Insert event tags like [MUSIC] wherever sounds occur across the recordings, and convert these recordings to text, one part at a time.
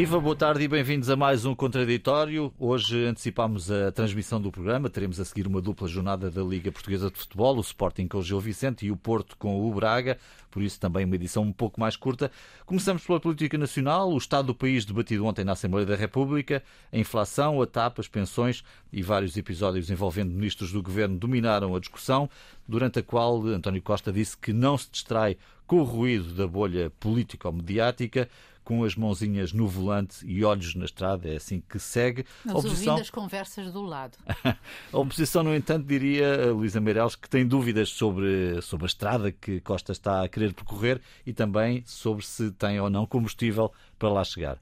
Viva, boa tarde e bem-vindos a mais um Contraditório. Hoje antecipamos a transmissão do programa. Teremos a seguir uma dupla jornada da Liga Portuguesa de Futebol, o Sporting com o Gil Vicente e o Porto com o Braga. Por isso, também uma edição um pouco mais curta. Começamos pela política nacional, o estado do país debatido ontem na Assembleia da República, a inflação, a TAP, as pensões e vários episódios envolvendo ministros do governo dominaram a discussão, durante a qual António Costa disse que não se distrai com o ruído da bolha político-mediática com as mãozinhas no volante e olhos na estrada, é assim que segue. Mas oposição... ouvindo as conversas do lado. [LAUGHS] a oposição, no entanto, diria, Luísa Meireles, que tem dúvidas sobre, sobre a estrada que Costa está a querer percorrer e também sobre se tem ou não combustível para lá chegar.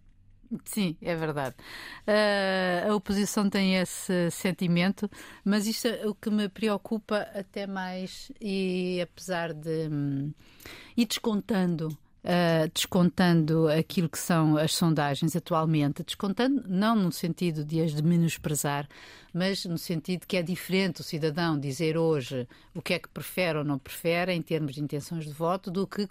Sim, é verdade. Uh, a oposição tem esse sentimento, mas isto é o que me preocupa até mais, e apesar de. Hum, e descontando Uh, descontando aquilo que são as sondagens atualmente, descontando não no sentido de as de menosprezar, mas no sentido que é diferente o cidadão dizer hoje o que é que prefere ou não prefere em termos de intenções de voto do que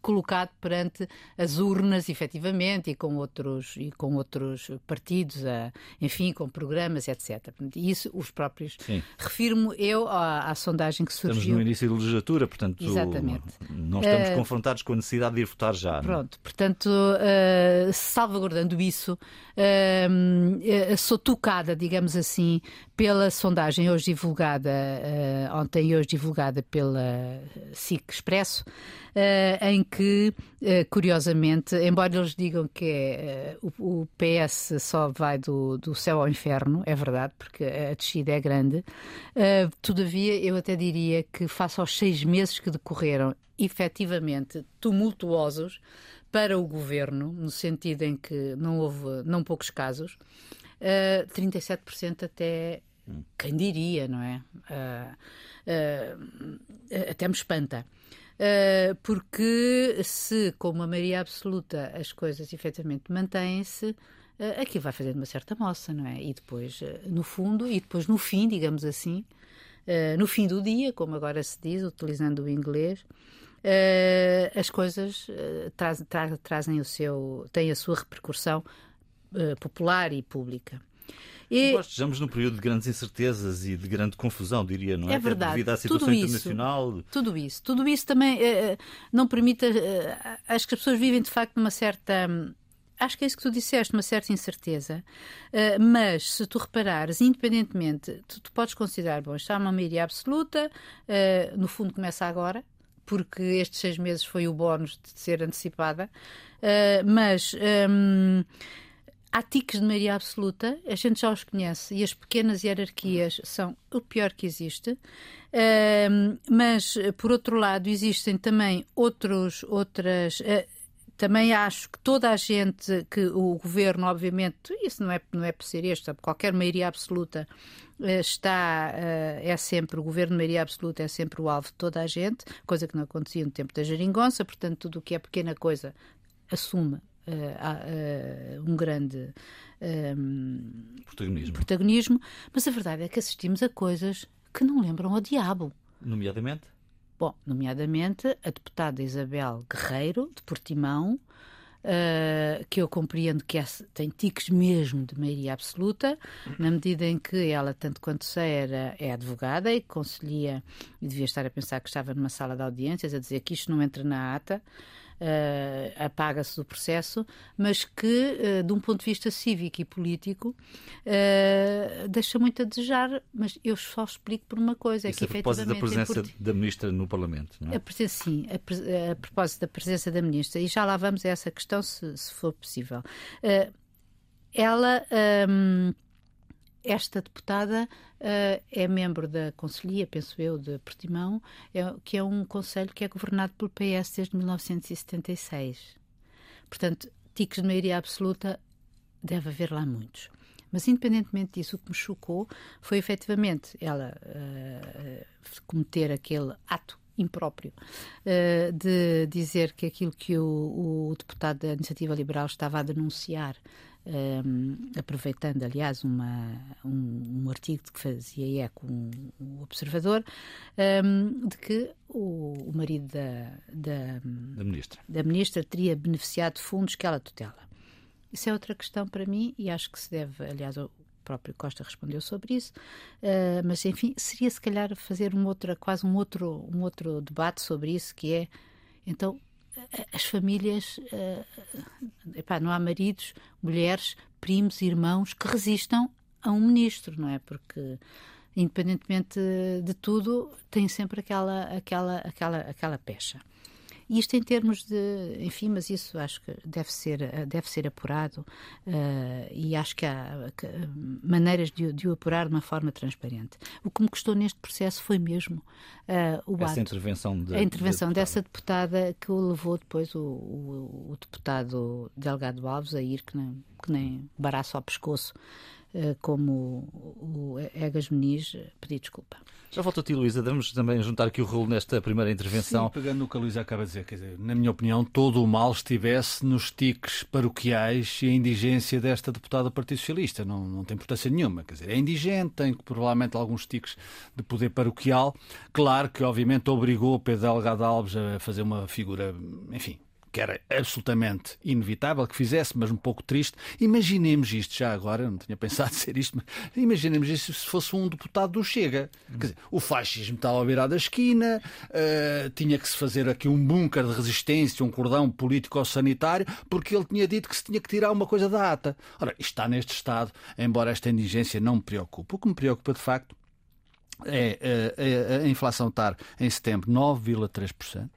colocado perante as urnas, efetivamente, e com outros, e com outros partidos, a, enfim, com programas, etc. Isso, os próprios. Refiro-me eu à, à, sondagem que surgiu. Estamos no início da legislatura, portanto, Exatamente. não estamos uh, confrontados com a necessidade de ir votar já. É? Pronto, não? portanto, uh, salvaguardando isso, uh, sou tocada, digamos assim, pela sondagem hoje divulgada, ontem e hoje divulgada pela SIC Expresso, em que, eh, curiosamente, embora eles digam que é, o, PS só vai do, do céu ao inferno, é verdade, porque a descida é grande, eh, todavia eu até diria que, face aos seis meses que decorreram, efetivamente tumultuosos para o governo, no sentido em que não houve não poucos casos, 37% até quem diria, não é? Uh, uh, até me espanta. Uh, porque se, com uma maioria absoluta, as coisas efetivamente mantêm-se, uh, aqui vai fazendo uma certa moça, não é? E depois, uh, no fundo, e depois no fim, digamos assim, no fim do dia, como agora se diz, utilizando o inglês, as coisas traz, tra trazem o seu, têm a sua repercussão popular e pública. E... Nós estejamos num período de grandes incertezas e de grande confusão, diria, não é? É verdade. Devido à situação tudo internacional. Isso, tudo isso. Tudo isso também uh, não permite. Uh, acho que as pessoas vivem, de facto, numa certa. Um, acho que é isso que tu disseste, uma certa incerteza. Uh, mas, se tu reparares, independentemente, tu, tu podes considerar, bom, está uma maioria absoluta, uh, no fundo começa agora, porque estes seis meses foi o bónus de ser antecipada, uh, mas. Um, Há tiques de maioria absoluta, a gente já os conhece, e as pequenas hierarquias são o pior que existe. Uh, mas, por outro lado, existem também outros, outras. Uh, também acho que toda a gente, que o governo, obviamente, isso não é, não é por ser este, qualquer maioria absoluta eh, está, é sempre, o governo de maioria absoluta é sempre o alvo de toda a gente, coisa que não acontecia no tempo da geringonça, portanto, tudo o que é pequena coisa assume uh, um grande um, protagonismo. protagonismo, mas a verdade é que assistimos a coisas que não lembram ao diabo. Nomeadamente? Bom, nomeadamente a deputada Isabel Guerreiro, de Portimão, Uh, que eu compreendo que é, tem tiques mesmo de maioria absoluta, na medida em que ela, tanto quanto sei, era, é advogada e conselhia, e devia estar a pensar que estava numa sala de audiências, a dizer que isto não entra na ata, uh, apaga-se do processo, mas que, uh, de um ponto de vista cívico e político, uh, deixa muito a desejar. Mas eu só explico por uma coisa: Isso é que a propósito da presença da Ministra no Parlamento, não é? A, sim, a, a, propósito da presença da Ministra, e já lá vamos a essa questão, se, se for possível. ela. Um, esta deputada uh, é membro da Conselhia, penso eu, de Portimão, é, que é um conselho que é governado pelo PS desde 1976. Portanto, tiques de maioria absoluta deve haver lá muitos. Mas, independentemente disso, o que me chocou foi efetivamente ela uh, cometer aquele ato impróprio uh, de dizer que aquilo que o, o deputado da Iniciativa Liberal estava a denunciar um, aproveitando, aliás, uma, um, um, artigo de que fazia eco um, um observador, de que o, o marido da, da, da, ministra. da ministra teria beneficiado de fundos que ela tutela. Isso é outra questão para mim e acho que se deve, aliás, o próprio Costa respondeu sobre isso, uh, mas enfim, seria se calhar fazer um outro, quase um outro, um outro debate sobre isso, que é, então, as famílias, uh, epá, não há maridos, mulheres, primos, irmãos que resistam a um ministro, não é? Porque independentemente de tudo, tem sempre aquela, aquela, aquela, aquela pecha. Isto em termos de, enfim, mas isso acho que deve ser, deve ser apurado uh, e acho que há que, maneiras de, de, o apurar de uma forma transparente. O que me custou neste processo foi mesmo uh, o Essa ato, intervenção de, a intervenção de dessa deputada que o levou depois o, o, o deputado Delgado Alves a ir que nem, que nem baraço ao pescoço como o Egas Meniz, pedir desculpa. Já volto a ti, Luísa. Devemos também juntar aqui o rolo nesta primeira intervenção. Sim, pegando no que a Luísa acaba de dizer, quer dizer, na minha opinião, todo o mal estivesse nos tiques paroquiais e a indigência desta deputada do Partido Socialista. Não, não tem importância nenhuma. Quer dizer, é indigente, tem provavelmente alguns tiques de poder paroquial. Claro que, obviamente, obrigou Pedro Delgado Alves a fazer uma figura, enfim, que era absolutamente inevitável que fizesse, mas um pouco triste. Imaginemos isto já agora, não tinha pensado [LAUGHS] ser isto, mas imaginemos isto se fosse um deputado do Chega. Quer dizer, o fascismo estava a virar da esquina, uh, tinha que se fazer aqui um bunker de resistência, um cordão político-sanitário, porque ele tinha dito que se tinha que tirar uma coisa da ata. Ora, está neste estado, embora esta indigência não me preocupe. O que me preocupa, de facto, é, é, é a inflação estar em setembro 9,3%.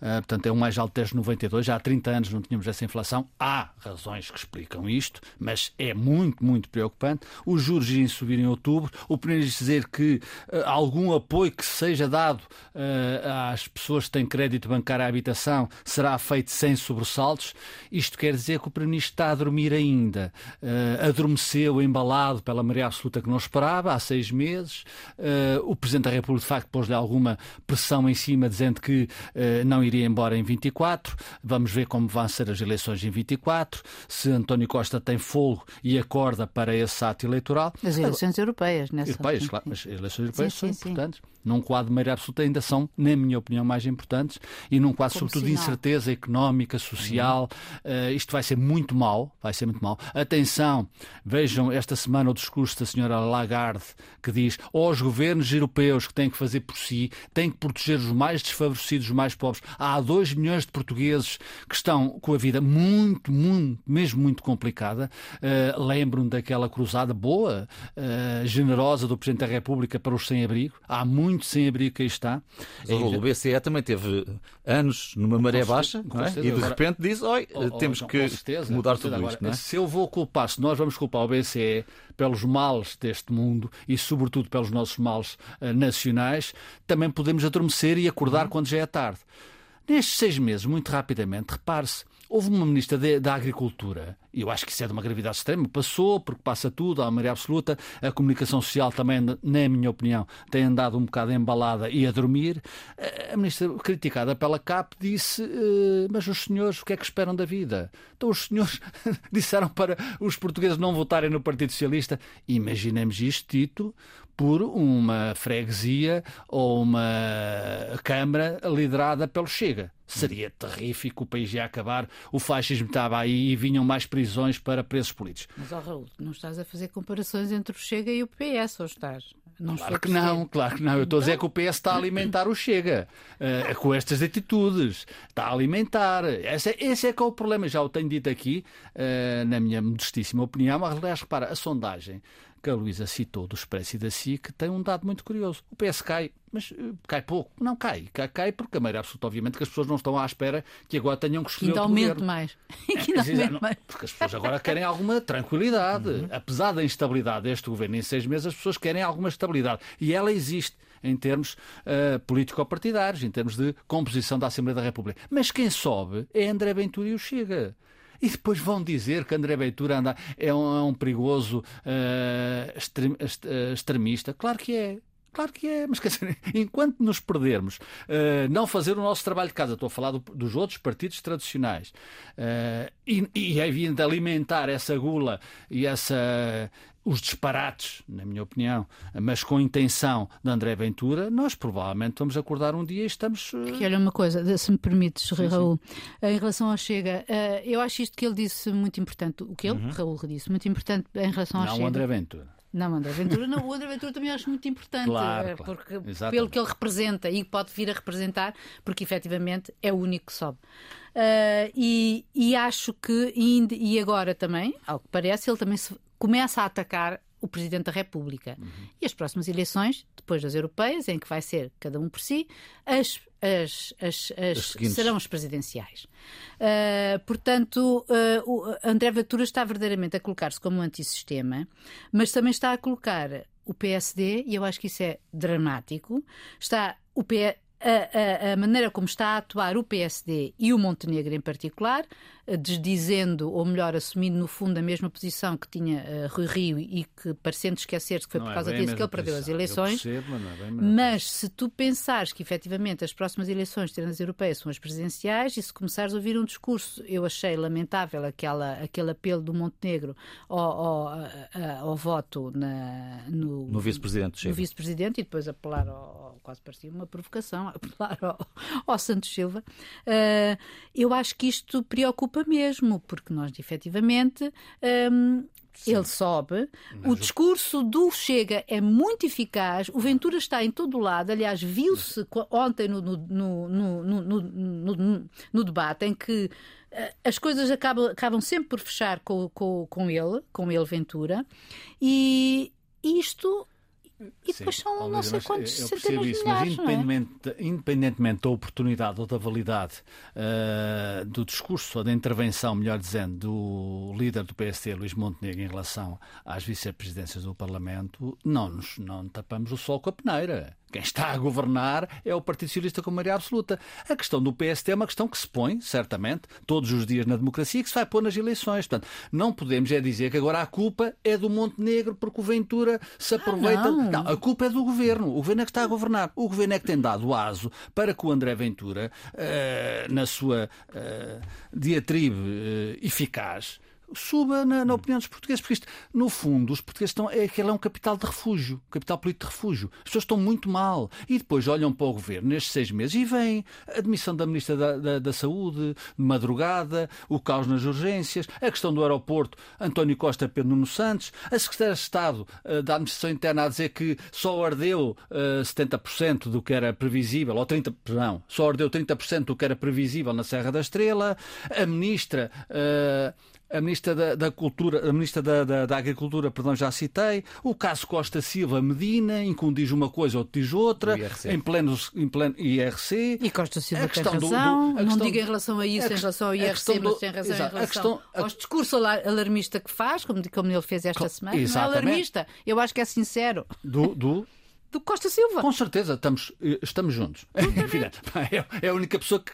Uh, portanto, é o mais alto desde 92. Já há 30 anos não tínhamos essa inflação. Há razões que explicam isto, mas é muito, muito preocupante. Os juros iam subir em outubro. O primeiro dizer que uh, algum apoio que seja dado uh, às pessoas que têm crédito bancário à habitação será feito sem sobressaltos. Isto quer dizer que o Primeiro-Ministro está a dormir ainda. adormeceu embalado pela maioria absoluta que não esperava há seis meses. o Presidente da República, de facto, pôs-lhe alguma pressão em cima, dizendo que não iria embora em 24. Vamos ver como vão ser as eleições em 24, se António Costa tem fogo e acorda para esse ato eleitoral. As eleições europeias, nessa... Europeias, claro, as eleições europeias sim, são sim, importantes. Sim num quadro de maioria absoluta, ainda são, na minha opinião, mais importantes e num quadro, Como sobretudo, de incerteza económica, social. Uh, isto vai ser muito mal, vai ser muito mal. Atenção, vejam esta semana o discurso da senhora Lagarde, que diz aos governos europeus que têm que fazer por si, têm que proteger os mais desfavorecidos, os mais pobres. Há 2 milhões de portugueses que estão com a vida muito, muito, mesmo muito complicada. Uh, Lembro-me daquela cruzada boa, uh, generosa do Presidente da República para os sem-abrigo. Há muito muito sem abrigo que aí está. É, o BCE também teve anos numa maré baixa é? e de repente diz: Oi, oh, oh, temos que certeza, mudar tudo agora, isto. É? Se eu vou culpar, se nós vamos culpar o BCE pelos males deste mundo e, sobretudo, pelos nossos males uh, nacionais, também podemos adormecer e acordar uhum. quando já é tarde. Nestes seis meses, muito rapidamente, repare-se, houve uma ministra de, da Agricultura, e eu acho que isso é de uma gravidade extrema, passou, porque passa tudo, à maioria absoluta, a comunicação social também, na minha opinião, tem andado um bocado embalada e a dormir. A ministra, criticada pela CAP, disse: eh, Mas os senhores, o que é que esperam da vida? Então os senhores [LAUGHS] disseram para os portugueses não votarem no Partido Socialista. Imaginemos isto dito por uma freguesia ou uma Câmara liderada pelo Chega. Seria terrífico, o país ia acabar, o fascismo estava aí e vinham mais prisões para presos políticos. Mas, oh, Raul, não estás a fazer comparações entre o Chega e o PS, ou estás? Não claro que não, claro que não. Eu estou a dizer que o PS está a alimentar o Chega uh, com estas atitudes. Está a alimentar. Esse, é, esse é que é o problema. Já o tenho dito aqui, uh, na minha modestíssima opinião. Mas, aliás, repara, a sondagem que a Luísa citou do Expresso e da SIC tem um dado muito curioso. O PS cai, mas uh, cai pouco. Não cai. Cai, cai porque a maioria absoluta, obviamente, que as pessoas não estão à espera que agora tenham que escolher que aumente mais. [LAUGHS] [LAUGHS] que aumente mais. Porque as pessoas agora querem alguma tranquilidade. Uhum. Apesar da instabilidade deste governo em seis meses, as pessoas querem alguma estabilidade. E ela existe em termos uh, político-partidários, em termos de composição da Assembleia da República. Mas quem sobe é André Ventura e o Chega. E depois vão dizer que André Ventura anda, é, um, é um perigoso uh, extrem, uh, extremista. Claro que é. Claro que é, mas quer dizer, [LAUGHS] enquanto nos perdermos, uh, não fazer o nosso trabalho de casa, estou a falar do, dos outros partidos tradicionais, uh, e, e é vindo alimentar essa gula e essa, os disparates, na minha opinião, mas com intenção de André Ventura, nós provavelmente vamos acordar um dia e estamos. Uh... Que olha uma coisa, se me permites, sim, Raul, sim. em relação ao Chega, uh, eu acho isto que ele disse muito importante, o que ele, uhum. Raul, disse, muito importante em relação ao Não Chega. Não André Ventura. Não, André Ventura, não, [LAUGHS] o André Ventura também acho muito importante, claro, eh, claro. porque Exatamente. pelo que ele representa e pode vir a representar, porque efetivamente é o único que sobe. Uh, e, e, acho que, e agora também, ao que parece, ele também se começa a atacar o Presidente da República. Uhum. E as próximas eleições, depois das europeias, em que vai ser cada um por si, as, as, as, as serão as presidenciais. Uh, portanto, uh, André Ventura está verdadeiramente a colocar-se como um antissistema, mas também está a colocar o PSD, e eu acho que isso é dramático, está o P, a, a, a, maneira como está a atuar o PSD e o Montenegro em particular, desdizendo, ou melhor, assumindo no fundo a mesma posição que tinha uh, Rui Rio e que, parecendo esquecer-se que foi não por é causa é disso que ele perdeu as eleições. Percebo, mas, é mas se tu pensares que efetivamente as próximas eleições, tirando as europeias, são as presidenciais, e se começares a ouvir um discurso, eu achei lamentável aquela, aquele apelo do Montenegro ao, ao, ao voto na, no, no vice-presidente. No vice-presidente e depois apelar ao, quase parecia uma provocação, [LAUGHS] apelar ao, ao Santos Silva. Uh, eu acho que isto preocupa mesmo, porque nós efetivamente. Um, ele sobe, Mas o discurso do Chega é muito eficaz, o Ventura está em todo o lado, aliás, viu-se ontem no, no, no, no, debate em que uh, as coisas acabam, acabam sempre por fechar com, com, com ele, com ele Ventura, e isto e depois Sim, são não sei quantos eu centenas isso, milhares, mas independentemente, é? independentemente da oportunidade ou da validade uh, do discurso ou da intervenção, melhor dizendo, do líder do PSD, Luís Montenegro, em relação às vice-presidências do Parlamento, não nos não tapamos o sol com a peneira. Quem está a governar é o Partido Socialista com maioria absoluta. A questão do PST é uma questão que se põe, certamente, todos os dias na democracia e que se vai pôr nas eleições. Portanto, não podemos é dizer que agora a culpa é do Montenegro porque o Ventura se aproveita. Ah, não. não. a culpa é do governo. O governo é que está a governar. O governo é que tem dado aso para que o André Ventura, uh, na sua uh, diatribe uh, eficaz, suba na, na, opinião dos portugueses, porque isto, no fundo, os portugueses estão. É que é um capital de refúgio, capital político de refúgio. As pessoas estão muito mal. E depois olham para o governo nestes seis meses e vem a admissão da Ministra da, da, da Saúde, de madrugada, o caos nas urgências, a questão do aeroporto, António Costa Pedro Nuno Santos, a Secretária de Estado uh, da Administração Interna a dizer que só ardeu uh, 70% do que era previsível, ou 30%, não, só ardeu 30% do que era previsível na Serra da Estrela, a Ministra. Uh, a Ministra da, da Cultura, a Ministra da, da, da, Agricultura, perdão, já citei, o caso Costa Silva Medina, em que um diz uma coisa, outro diz outra, em pleno, em pleno IRC. E Costa Silva tem razão, do, do, não diga em relação a isso, a, em relação ao IRC, mas tem razão exato, em relação questão, a, aos discursos alarmista que faz, como, como ele fez esta semana. Exatamente. Não é alarmista, eu acho que é sincero. Do, do do Costa Silva. Com certeza, estamos, eh, estamos juntos. [LAUGHS] é, é a única pessoa que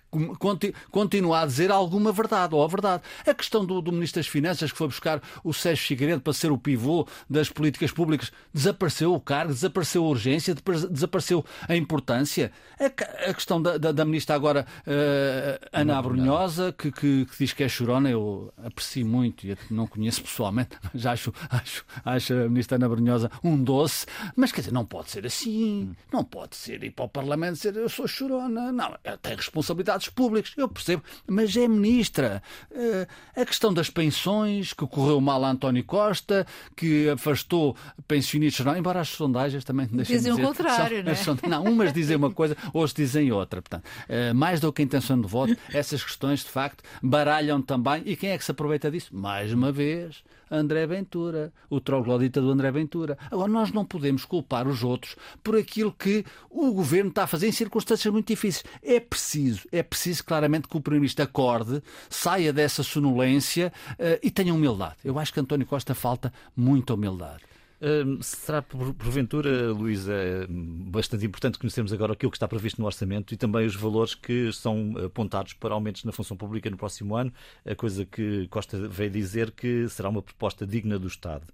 continua a dizer alguma verdade, ou a verdade. A questão do, do Ministro das Finanças, que foi buscar o Sérgio Figueiredo para ser o pivô das políticas públicas, desapareceu o cargo, desapareceu a urgência, desapareceu a importância. A, a questão da, da, da, Ministra agora, uh, Ana Abrunhosa, que, que, que, diz que é chorona, eu aprecio muito, e não conheço pessoalmente, [LAUGHS] mas acho, acho, acho a Ministra Ana Abrunhosa um doce, mas quer dizer, não pode ser assim. Não pode ser ir para o Parlamento dizer eu sou chorona. Não, tem responsabilidades públicas, eu percebo, mas é ministra. Uh, a questão das pensões, que correu mal a António Costa, que afastou pensionistas, não, embora as sondagens também dizem dizer, o contrário, são, não, é? [LAUGHS] não Umas dizem uma coisa, outras dizem outra. Portanto, uh, mais do que a intenção de voto, essas questões de facto baralham também. E quem é que se aproveita disso? Mais uma vez, André Ventura, o troglodita do André Ventura. Agora, nós não podemos culpar os outros por aquilo que o governo está a fazer em circunstâncias muito difíceis. É preciso, é preciso claramente que o Primeiro-Ministro acorde, saia dessa sonolência uh, e tenha humildade. Eu acho que António Costa falta muita humildade. Uh, será porventura, Luísa, bastante importante conhecermos agora aquilo que está previsto no orçamento e também os valores que são apontados para aumentos na função pública no próximo ano, a coisa que Costa veio dizer que será uma proposta digna do Estado.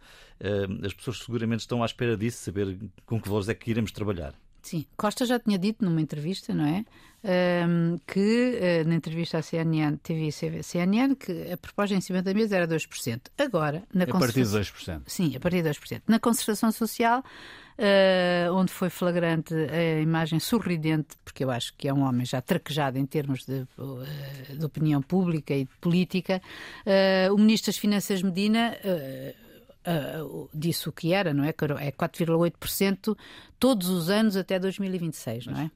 Uh, as pessoas seguramente estão à espera disso, saber com que valores é que iremos trabalhar. Sim, Costa já tinha dito numa entrevista, não é? Um, que uh, na entrevista à CNN, TV e CNN, que a proposta em cima da mesa era 2%. Agora, na a partir de 2%. Sim, a partir de 2%. Na concertação social, uh, onde foi flagrante a imagem sorridente, porque eu acho que é um homem já traquejado em termos de, uh, de opinião pública e de política, o Ministro das Finanças Medina. Uh, disse o que era, não é? É 4,8% todos os anos até 2026, não é?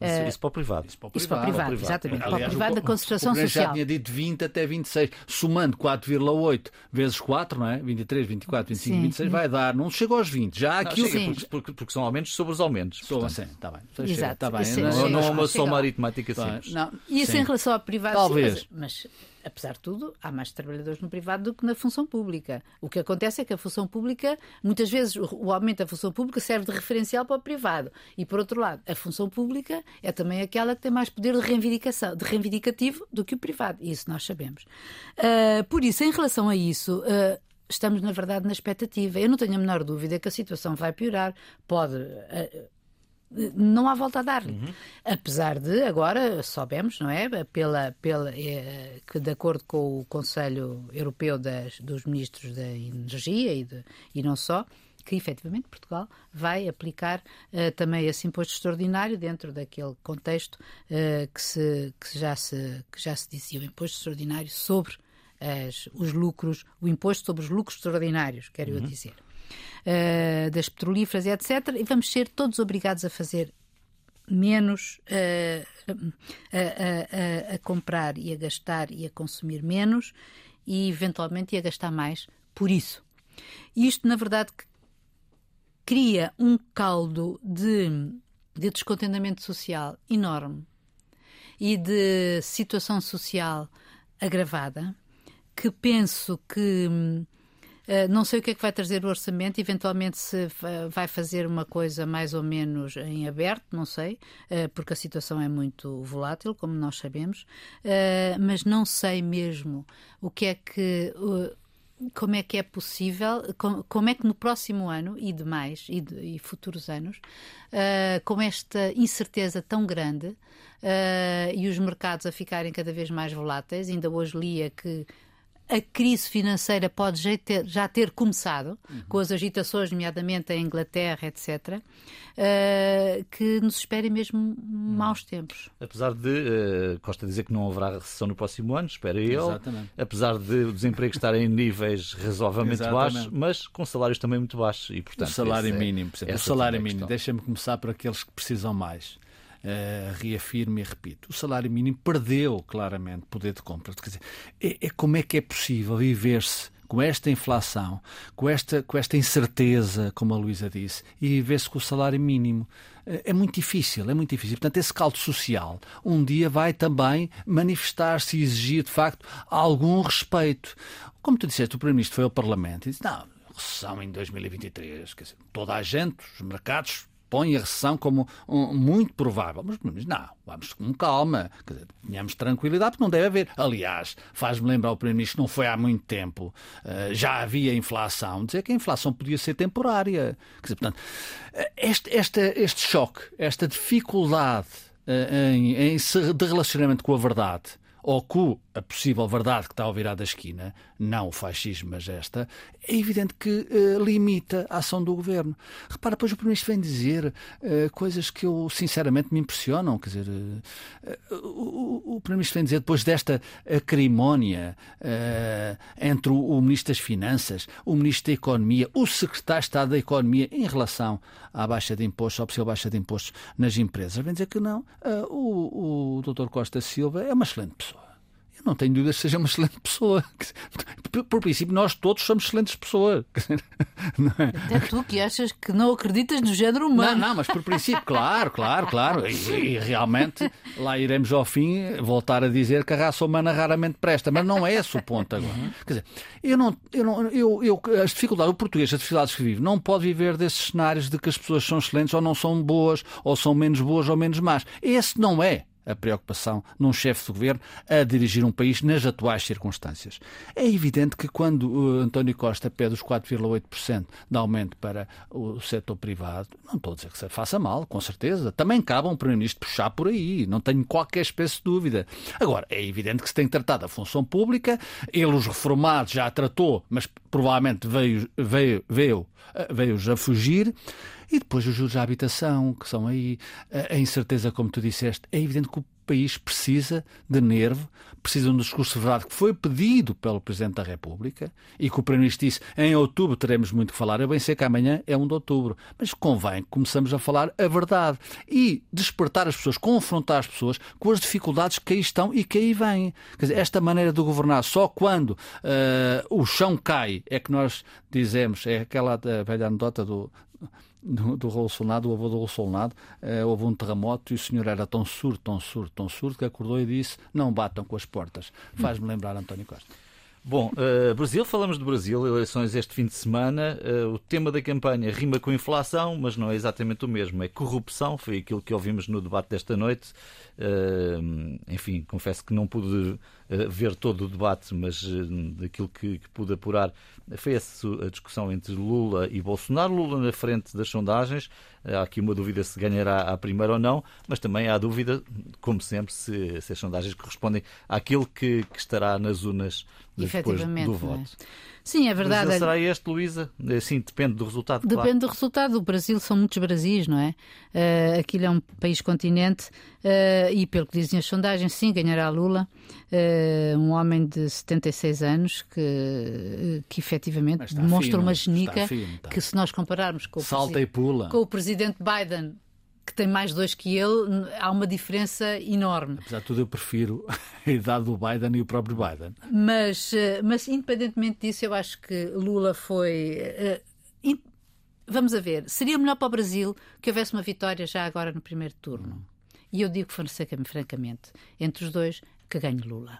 Isso, isso, para o privado. Isso para o privado, isso para o privado, para o privado. exatamente. Aliás, para o privado da concentração social. já tinha dito 20 até 26, somando 4,8 vezes 4, não é? 23, 24, 25, sim. 26, vai dar, não chegou aos 20. Já aquilo. Não, porque, porque, porque, são aumentos sobre os aumentos. Sou assim, está bem. Exato. Está bem. Não, não é uma soma aritmética simples. Não. Isso sim. em relação ao privado, Talvez. Sim, mas, mas apesar de tudo, há mais trabalhadores no privado do que na função pública. O que acontece é que a função pública, muitas vezes, o aumento da função pública serve de referencial para o privado. E, por outro lado, a função pública é também aquela que tem mais poder de reivindicação, de reivindicativo do que o privado. Isso nós sabemos. Uh, por isso, em relação a isso. Uh, estamos, na verdade, na expectativa. Eu não tenho a menor dúvida que a situação vai piorar. Pode. Uh, não há volta a dar-lhe. Uhum. Apesar de, agora, soubemos, não é? Pela, pela, é, que, de acordo com o Conselho Europeu das, dos Ministros da Energia e, de, e não só, que efetivamente Portugal vai aplicar uh, também esse imposto extraordinário dentro daquele contexto uh, que, se, que, já se, que já se dizia, o imposto extraordinário sobre as, os lucros, o imposto sobre os lucros extraordinários, quero uhum. eu dizer das petrolíferas, etc. E vamos ser todos obrigados a fazer menos, uh, a, a, comprar e a gastar e a consumir menos e eventualmente a gastar mais por isso. Isto, na verdade, cria um caldo de, de descontentamento social enorme e de situação social agravada que penso que eh, não sei o que é que vai trazer o orçamento, eventualmente se vai fazer uma coisa mais ou menos em aberto, não sei, uh, porque a situação é muito volátil, como nós sabemos, uh, mas não sei mesmo o que é que como é que é possível, como, é que no próximo ano e demais, e, de, e futuros anos, uh, com esta incerteza tão grande uh, e os mercados a ficarem cada vez mais voláteis, ainda hoje lia que a crise financeira pode já ter, já ter começado, uhum. com as agitações, nomeadamente em Inglaterra, etc., uh, eh, que nos esperem mesmo uhum. maus tempos. Apesar de uh, Costa dizer que não haverá recessão no próximo ano, espera eu, Exatamente. apesar de o desemprego estar em níveis razoavelmente baixos, mas com salários também muito baixos. E, portanto, o salário é mínimo, por exemplo, o salário mínimo, deixa-me começar por aqueles que precisam mais uh, reafirmo e repito, o salário mínimo perdeu claramente poder de compra. Quer dizer, é, é como é que é possível viver-se com esta inflação, com esta, com esta incerteza, como a Luísa disse, e viver-se com o salário mínimo. Eh, é muito difícil, é muito difícil. Portanto, esse caldo social um dia vai também manifestar-se e exigir, de facto, algum respeito. Como tu disseste, o Primeiro-Ministro foi ao Parlamento e disse: não, recessão em 2023, quer dizer, toda a gente, os mercados põe a recessão como um, muito provável. Mas, mas, não, vamos com calma, quer dizer, tenhamos tranquilidade, porque não deve haver. Aliás, faz-me lembrar o Primeiro-Ministro não foi há muito tempo, uh, já havia inflação, dizer que a inflação podia ser temporária. Quer dizer, portanto, eh, este, este, este choque, esta dificuldade uh, em, em, de relacionamento com a verdade, ou a possível verdade que está ao virar da esquina, não o fascismo, mas esta, é evidente que uh, limita a ação do governo. Repara, depois o Primeiro-Ministro vem dizer uh, coisas que eu sinceramente me impressionam. Quer dizer, uh, o, o Primeiro-Ministro vem dizer, depois desta acrimónia entre o, o, Ministro das Finanças, o Ministro da Economia, o Secretário de Estado da Economia em relação à baixa de impostos, à possível baixa de impostos nas empresas, vem dizer que não. o, o Dr. Costa Silva é uma excelente pessoa. Eu não tenho dúvidas que seja uma excelente pessoa. Por princípio, nós todos somos excelentes pessoas. [LAUGHS] É? Até tu que achas que não acreditas no género humano. Não, não, mas por princípio, claro, claro, claro. E, e, realmente lá iremos ao fim voltar a dizer que a raça humana raramente presta. Mas não é esse o ponto agora. Uhum. Quer dizer, eu não, eu não, eu, eu, as dificuldades, o português, as dificuldades que vive, não pode viver desses cenários de que as pessoas são excelentes ou não são boas, ou são menos boas ou menos más. Esse não é a preocupação num chefe de governo a dirigir um país nas atuais circunstâncias. É evidente que quando uh, António Costa pede os 4,8% de aumento para o setor privado, não estou a dizer que se faça mal, com certeza. Também cabe um Primeiro-Ministro puxar por aí, não tenho qualquer espécie de dúvida. Agora, é evidente que se tem tratado a função pública, ele os reformados já tratou, mas provavelmente veio, veio, veio, veio já fugir. E depois os juros da habitação, que são aí a incerteza, como tu disseste. É evidente que o país precisa de nervo, precisa de um discurso de verdade que foi pedido pelo Presidente da República e que o Primeiro-Ministro disse em outubro teremos muito que falar. Eu bem sei que amanhã é 1 de outubro, mas convém que começamos a falar a verdade e despertar as pessoas, confrontar as pessoas com as dificuldades que aí estão e que aí vêm. Quer dizer, esta maneira de governar só quando uh, o chão cai é que nós dizemos, é aquela velha anedota do do, do Raul Solnado, o avô do Raul Solnado, eh, houve um terremoto e o senhor era tão surdo, tão surdo, tão surdo, que acordou e disse: Não batam com as portas. Faz-me lembrar António Costa. Bom, uh, Brasil, falamos do Brasil, eleições este fim de semana. Uh, o tema da campanha rima com inflação, mas não é exatamente o mesmo. É corrupção, foi aquilo que ouvimos no debate desta noite. Uh, enfim, confesso que não pude ver todo o debate, mas daquilo que, que pude apurar, foi essa a discussão entre Lula e Bolsonaro. Lula na frente das sondagens. Há aqui uma dúvida se ganhará a primeira ou não, mas também há dúvida, como sempre, se, se as sondagens correspondem àquilo que, que estará nas urnas depois do é? voto. Sim, é verdade. Brasil será este, Luísa? Sim, depende do resultado. Depende claro. do resultado. O Brasil são muitos Brasis, não é? Uh, aquilo é um país-continente uh, e, pelo que dizem as sondagens, sim, ganhará Lula. Uh, um homem de 76 anos que, que efetivamente demonstra fino, uma genica fino, que, se nós compararmos com o, Salta e pula. com o presidente Biden que tem mais dois que ele, há uma diferença enorme. Apesar de tudo, eu prefiro [LAUGHS] a idade do Biden e o próprio Biden. Mas, eh, mas independentemente disso, eu acho que Lula foi. Eh, vamos a ver, seria melhor para o Brasil que houvesse uma vitória já agora no primeiro turno. E eu digo francamente, entre os dois, que ganhe Lula.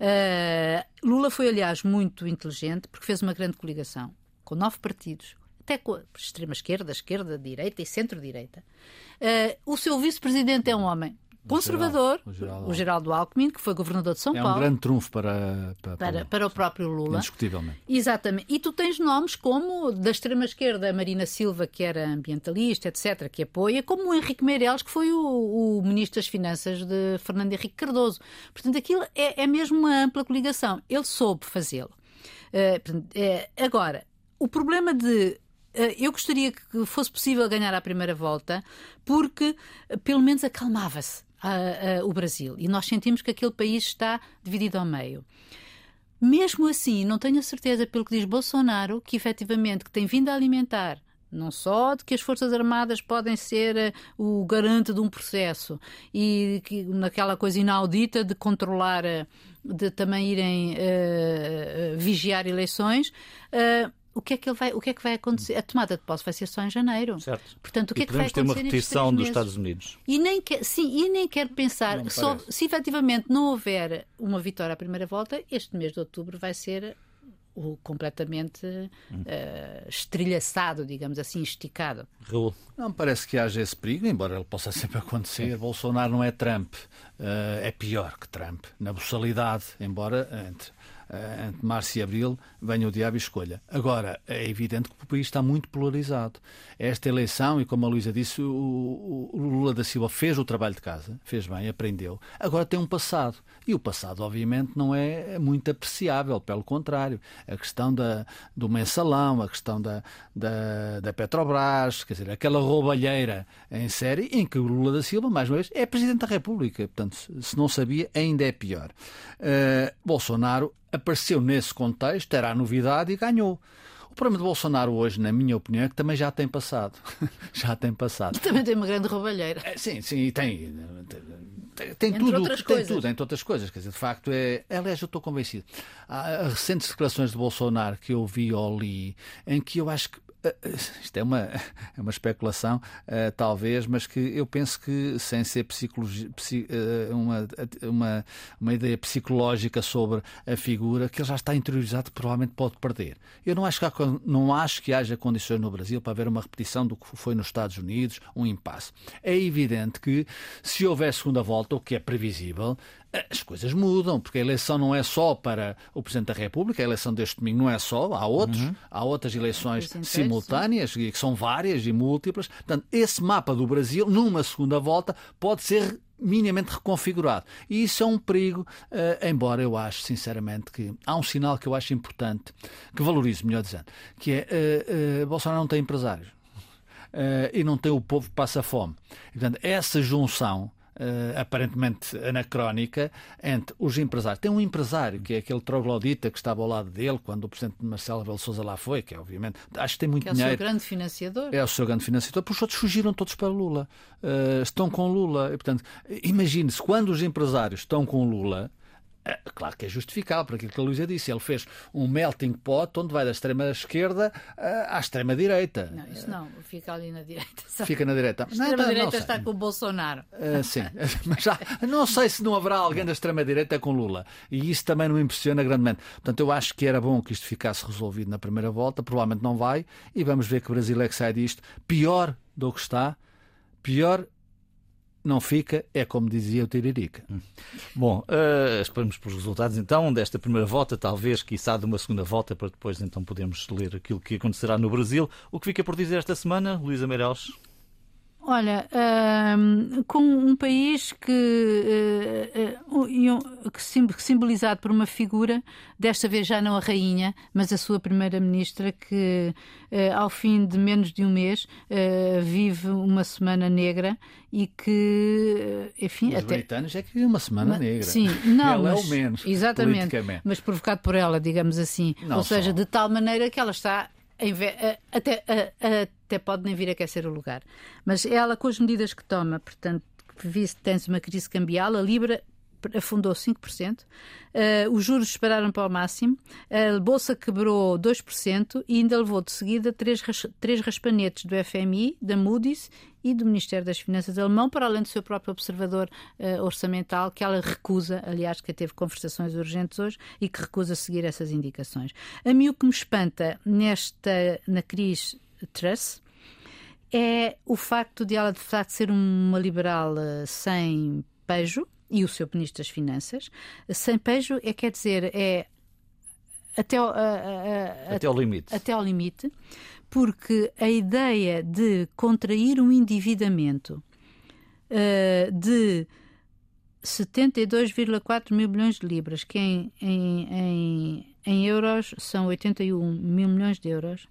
Uh, Lula foi, aliás, muito inteligente porque fez uma grande coligação com nove partidos, até com a extrema-esquerda, esquerda, direita e centro-direita. Uh, o seu vice-presidente é um homem conservador, o Geraldo, o Geraldo Alckmin, que foi governador de São é Paulo. É um grande trunfo para, para, para, para, o próprio Lula. Indiscutivelmente. Exatamente. E tu tens nomes como da extrema-esquerda, Marina Silva, que era ambientalista, etc., que apoia, como o Henrique Meirelles, que foi o, o ministro das Finanças de Fernando Henrique Cardoso. Portanto, aquilo é, é mesmo uma ampla coligação. Ele soube fazê-lo. Uh, agora, o problema de eu gostaria que fosse possível ganhar a primeira volta, porque eh, pelo menos acalmava-se uh, uh, o Brasil. E nós sentimos que aquele país está dividido ao meio. Mesmo assim, não tenho a certeza, pelo que diz Bolsonaro, que efetivamente que tem vindo a alimentar não só de que as Forças Armadas podem ser o garante de um processo e que, naquela coisa inaudita de controlar, de também irem uh, vigiar eleições, uh, o que é que ele vai, o que é que vai acontecer? A tomada de posse vai ser só em janeiro. Certo. Portanto, o que e é que vai acontecer? ter uma repetição dos Estados Unidos. E nem quer, sim, e nem quero pensar só, se efetivamente não houver uma vitória à primeira volta, este mês de outubro vai ser o completamente hum. uh, estrilhaçado, digamos assim, esticado. Raul. Não parece que haja esse perigo, embora ele possa [LAUGHS] sempre acontecer. Bolsonaro não é Trump, uh, é pior que Trump, na boçalidade, embora entre entre março e abril, venha o diabo e escolha. Agora, é evidente que o país está muito polarizado. Esta eleição, e como a Luísa disse, o, o, Lula da Silva fez o trabalho de casa, fez bem, aprendeu. Agora tem um passado. E o passado, obviamente, não é muito apreciável, pelo contrário. A questão da, do mensalão, a questão da, da, da Petrobras, quer dizer, aquela roubalheira em série em que o Lula da Silva, mais uma vez, é Presidente da República. Portanto, se não sabia, ainda é pior. Uh, Bolsonaro apareceu nesse contexto, era a novidade e ganhou. O problema de Bolsonaro hoje, na minha opinião, é que também já tem passado. [LAUGHS] já tem passado. E também tem uma grande roubalheira. É, sim, sim, tem. Tem, tem tudo, outras tem tudo, entre outras coisas. Quer dizer, de facto, é. Aliás, eu estou convencido. Há recentes declarações de Bolsonaro que eu vi ou li, em que eu acho que [LAUGHS] isto é uma, [LAUGHS] é uma especulação, uh, talvez, mas que eu penso que, sem ser psicologia, psi, uh, uma, uma, uma ideia psicológica sobre a figura, que ele já está interiorizado, provavelmente pode perder. Eu não acho, que há, não acho que haja condições no Brasil para haver uma repetição do que foi nos Estados Unidos, um impasse. É evidente que, se houver segunda volta, o que é previsível, as coisas mudam, porque a eleição não é só para o Presidente da República, a eleição deste domingo não é só, há outros, uhum. há outras eleições simultâneas, que são várias e múltiplas. Portanto, esse mapa do Brasil, numa segunda volta, pode ser minimamente reconfigurado. E isso é um perigo, uh, embora eu acho, sinceramente, que há um sinal que eu acho importante, que valorizo, melhor dizendo, que é uh, uh, Bolsonaro não tem empresários. e não tem o povo que passa fome. E, portanto, essa junção aparentemente anacrónica entre os empresários. Tem um empresário, que é aquele troglodita que estava ao lado dele quando o presidente Marcelo Rebelo Sousa lá foi, que é obviamente, acho que tem muito que é dinheiro. É o seu grande financiador. É o seu grande financiador, porque os outros fugiram todos para Lula. Uh, estão com Lula. E, portanto, imagine-se, quando os empresários estão com Lula, claro que é justificável, por aquilo que a Luísa disse. Ele fez um melting pot onde vai da extrema-esquerda à extrema-direita. Não, isso não, fica ali na direita. Fica na direita. A extrema-direita está com o Bolsonaro. Uh, sim, [LAUGHS] mas já, não sei se não haverá alguém da extrema-direita com Lula. E isso também não me impressiona grandemente. Portanto, eu acho que era bom que isto ficasse resolvido na primeira volta. Provavelmente não vai. E vamos ver que o Brasil é que sai disto pior do que está. Pior não fica, é como dizia o Tiririca. Hum. Bom, uh, esperamos por resultados então desta primeira volta, talvez, quiçá, de uma segunda volta, para depois então podermos ler aquilo que acontecerá no Brasil. O que fica por dizer esta semana, Luísa Meireles? Olha, com um país que, uh, que, simbolizado por uma figura, desta vez já não a rainha, mas a sua primeira-ministra, que uh, ao fim de menos de um mês uh, vive uma semana negra e que, enfim, Os até britanos é que vive uma semana negra. Sim, não, ela mas, é o menos. Exatamente, mas provocado por ela, digamos assim. Não Ou seja, só. de tal maneira que ela está até, até pode nem vir aquecer o lugar. Mas ela, com as medidas que toma, portanto, visto tens uma crise cambial, a Libra afundou 5%, uh, os juros dispararam para o máximo, a Bolsa quebrou 2% e ainda levou de seguida três, três raspanetes do FMI, da Moody's e do Ministério das Finanças alemão, para além do seu próprio observador uh, orçamental, que ela recusa, aliás, que teve conversações urgentes hoje e que recusa seguir essas indicações. A mim o que me espanta nesta, na crise Truss, é o facto de ela, de facto, ser uma liberal uh, sem pejo, e o seu Ministro das Finanças. Sem pejo é, quer dizer, é até, a, a, a, até ao limite. Até ao limite, porque a ideia de contrair um endividamento uh, de 72,4 mil milhões de libras, que em, em, em, em, euros são 81 mil milhões de euros,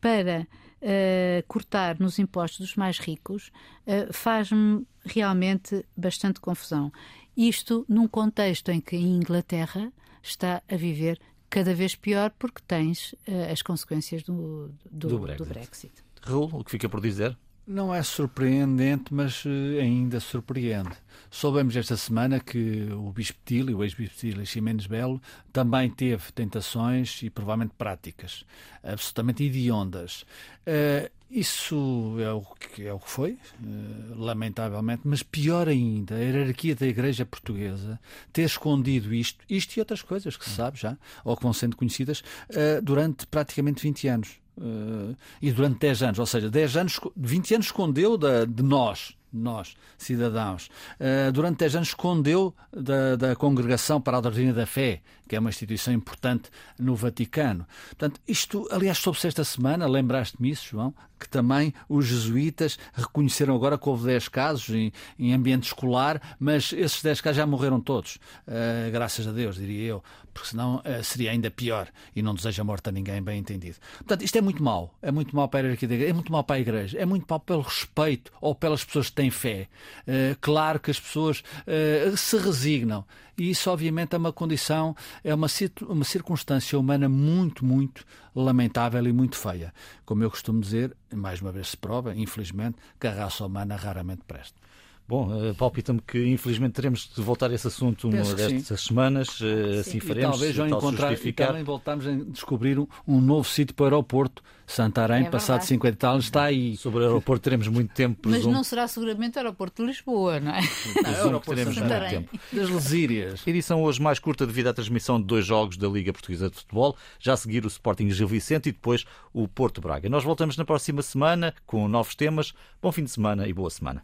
para uh, cortar nos impostos dos mais ricos, uh, faz-me realmente bastante confusão. Isto num contexto em que a Inglaterra está a viver cada vez pior porque tens uh, as consequências do, do, do, Brexit. do Brexit. Raul, o que fica por dizer? Não é surpreendente, mas ainda surpreende. Soubemos esta semana que o Bispo Tílio, o ex-Bispo Tílio Ximenes Belo, também teve tentações e provavelmente práticas absolutamente hediondas. Uh, isso é o que, é o que foi, uh, lamentavelmente, mas pior ainda, a hierarquia da Igreja Portuguesa ter escondido isto, isto e outras coisas que se sabe já, ou que vão sendo conhecidas, uh, durante praticamente 20 anos. Uh, e durante 10 anos, ou seja, 10 anos, 20 anos escondeu da, de nós, nós, cidadãos. Uh, durante 10 anos escondeu da, da Congregação para a Doutrina da Fé, que é uma instituição importante no Vaticano. Portanto, isto, aliás, soube-se esta semana, lembraste-me isso, João, que também os jesuítas reconheceram agora que houve 10 casos em, em ambiente escolar, mas esses 10 casos já morreram todos. Uh, graças a Deus, diria eu, porque senão uh, seria ainda pior e não deseja morte a ninguém, bem entendido. Portanto, isto é muito mau. É muito mau para a hierarquia da igreja, é muito mau para a igreja, é muito mau pelo respeito ou pelas pessoas que têm fé. Uh, claro que as pessoas se resignam e isso, obviamente, é uma condição, é uma, uma circunstância humana muito, muito lamentável e muito feia. Como eu costumo dizer, mais uma vez se prova, infelizmente, que a raça humana raramente presta. Bom, uh, palpita-me que infelizmente teremos de voltar a esse assunto uma destas sim. semanas, uh, assim faremos. E talvez já encontrar e também voltamos a descobrir um, um novo sítio para o aeroporto. Santarém, é passado 50 anos, está aí. Sobre o aeroporto teremos muito tempo. Mas não será seguramente o aeroporto de Lisboa, não é? Não, aeroporto teremos muito tempo. Das Lesírias. Edição hoje mais curta devido à transmissão de dois jogos da Liga Portuguesa de Futebol. Já a seguir o Sporting Gil Vicente e depois o Porto Braga. Nós voltamos na próxima semana com novos temas. Bom fim de semana e boa semana.